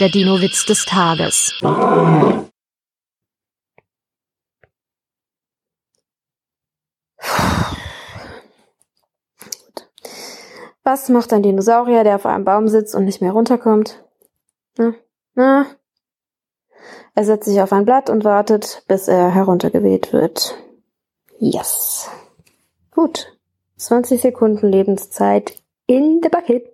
Der Dino-Witz des Tages. Was macht ein Dinosaurier, der auf einem Baum sitzt und nicht mehr runterkommt? Na, na? Er setzt sich auf ein Blatt und wartet, bis er heruntergeweht wird. Yes. Gut. 20 Sekunden Lebenszeit in the bucket.